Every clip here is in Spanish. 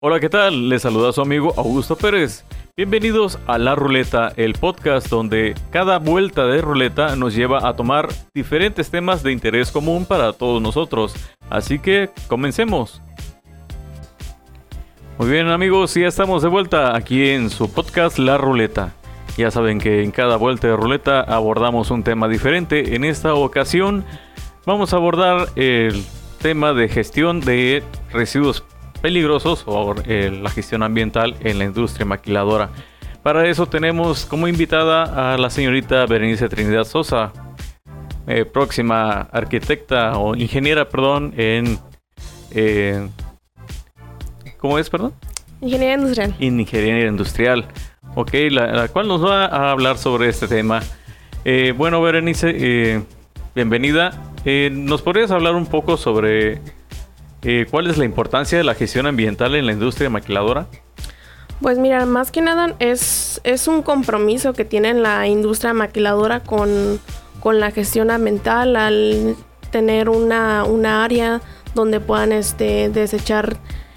Hola, ¿qué tal? Les saluda su amigo Augusto Pérez. Bienvenidos a La Ruleta, el podcast donde cada vuelta de ruleta nos lleva a tomar diferentes temas de interés común para todos nosotros. Así que comencemos. Muy bien amigos, ya estamos de vuelta aquí en su podcast La Ruleta. Ya saben que en cada vuelta de ruleta abordamos un tema diferente. En esta ocasión vamos a abordar el tema de gestión de residuos peligrosos o eh, la gestión ambiental en la industria maquiladora. Para eso tenemos como invitada a la señorita Berenice Trinidad Sosa, eh, próxima arquitecta o ingeniera, perdón, en... Eh, ¿Cómo es, perdón? Ingeniería industrial. Ingeniería industrial. Ok, la, cual nos va a hablar sobre este tema. bueno, Berenice, bienvenida. ¿Nos podrías hablar un poco sobre eh, ¿Cuál es la importancia de la gestión ambiental en la industria maquiladora? Pues mira, más que nada es, es un compromiso que tiene la industria maquiladora con, la gestión ambiental al tener una, área donde puedan este, desechar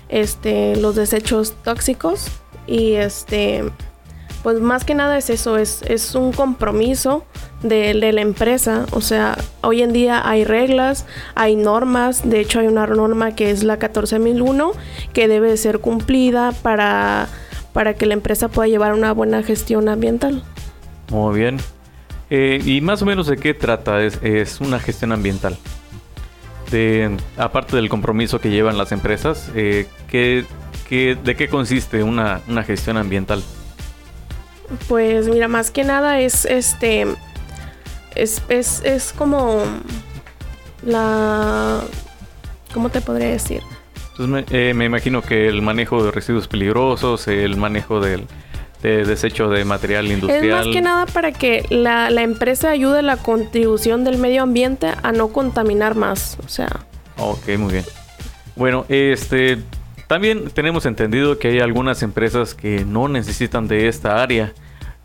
este, los desechos tóxicos y este pues más que nada es eso, es, es un compromiso de, la empresa. O sea, hoy en día hay reglas, hay normas, de hecho hay una norma que es la 14001 que debe ser cumplida para, para que la empresa pueda llevar una buena gestión ambiental. Muy bien. Eh, ¿Y más o menos de qué trata? Es, una gestión ambiental. De, aparte del compromiso que llevan las empresas, eh, ¿qué, de qué consiste una, una gestión ambiental? Pues mira, más que nada es este. Es, es, como. La. ¿Cómo te podría decir? Pues eh, me, imagino que el manejo de residuos peligrosos, el manejo del de desecho de material industrial. Es más que nada para que la, la empresa ayude a la contribución del medio ambiente a no contaminar más. O sea. Ok, muy bien. Bueno, este también tenemos entendido que hay algunas empresas que no necesitan de esta área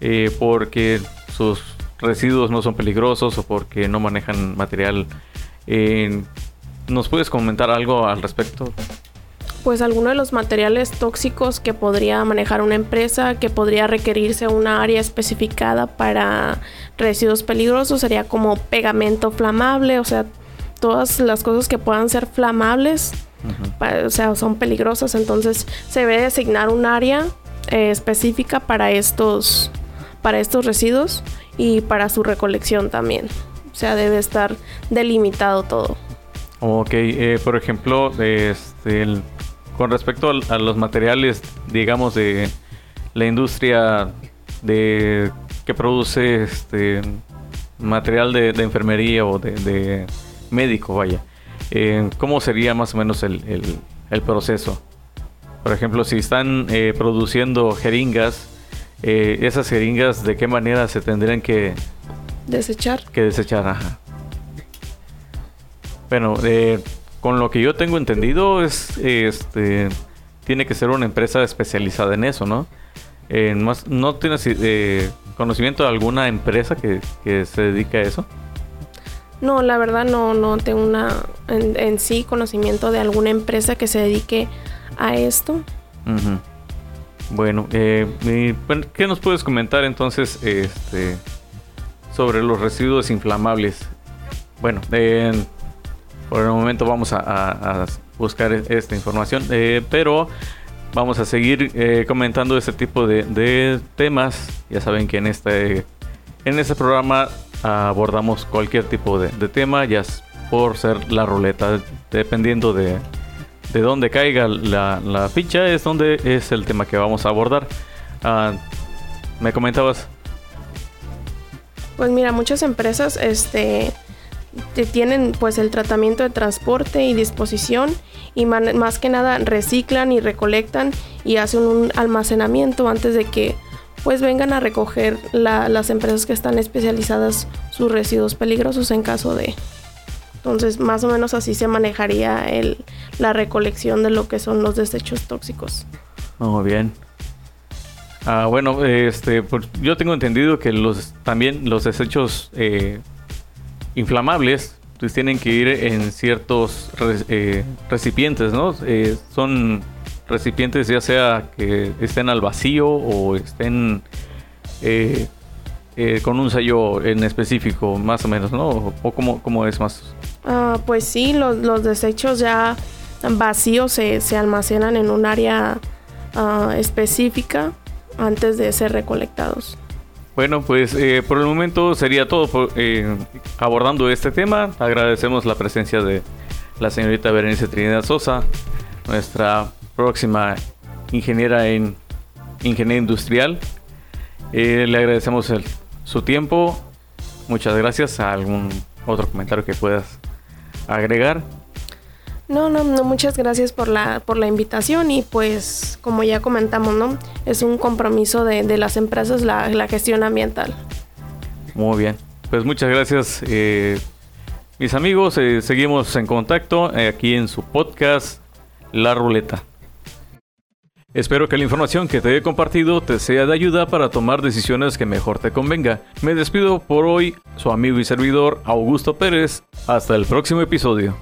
eh, porque sus residuos no son peligrosos o porque no manejan material. Eh, ¿Nos puedes comentar algo al respecto? Pues alguno de los materiales tóxicos que podría manejar una empresa, que podría requerirse una área especificada para residuos peligrosos, sería como pegamento flamable, o sea, todas las cosas que puedan ser flamables o sea, son peligrosas, entonces se debe designar un área eh, específica para estos, para estos residuos y para su recolección también. O sea, debe estar delimitado todo. Ok, eh, por ejemplo, este, con respecto a, los materiales, digamos, de la industria de que produce este material de, enfermería o de médico, vaya. Eh, ¿cómo sería más o menos el, proceso? Por ejemplo, si están eh, produciendo jeringas, eh, esas jeringas, ¿de qué manera se tendrían que desechar? Que desechar, ajá. Bueno, con lo que yo tengo entendido es, este, tiene que ser una empresa especializada en eso, ¿no? más, ¿No tienes conocimiento de alguna empresa que, que se dedica a eso? No, la verdad no, no tengo una en, sí conocimiento de alguna empresa que se dedique a esto. Bueno, eh, ¿qué nos puedes comentar entonces este, sobre los residuos inflamables? Bueno, por el momento vamos a, buscar esta información, eh, pero vamos a seguir eh, comentando este tipo de, de, temas. Ya saben que en este, en este programa abordamos cualquier tipo de, tema, ya por ser la ruleta, dependiendo de, de dónde caiga la, ficha, es donde es el tema que vamos a abordar. Ah, ¿Me comentabas? Pues mira, muchas empresas este, tienen pues el tratamiento de transporte y disposición y más que nada reciclan y recolectan y hacen un almacenamiento antes de que pues vengan a recoger las empresas que están especializadas sus residuos peligrosos en caso de... Entonces, más o menos así se manejaría el, la recolección de lo que son los desechos tóxicos. Muy bien. Ah, bueno, este, pues, yo tengo entendido que los también los desechos eh, inflamables pues tienen que ir en ciertos eh, recipientes, ¿no? Eh, son recipientes, ya sea que estén al vacío o estén eh, eh, con un sello en específico, más o menos, ¿no? ¿O cómo, cómo es más? Ah, pues sí, los, los, desechos ya vacíos se, se almacenan en un área uh, específica antes de ser recolectados. Bueno, pues eh, por el momento sería todo por, eh, abordando este tema. Agradecemos la presencia de la señorita Berenice Trinidad Sosa, nuestra próxima ingeniera en ingeniería industrial. Eh, le agradecemos el, su tiempo. Muchas gracias. ¿Algún otro comentario que puedas agregar? No, no, no, muchas gracias por la, por la invitación y pues como ya comentamos, ¿no? Es un compromiso de, de las empresas la, la, gestión ambiental. Muy bien, pues muchas gracias eh, mis amigos, eh, seguimos en contacto aquí en su podcast La Ruleta. Espero que la información que te he compartido te sea de ayuda para tomar decisiones que mejor te convenga. Me despido por hoy, su amigo y servidor Augusto Pérez. Hasta el próximo episodio.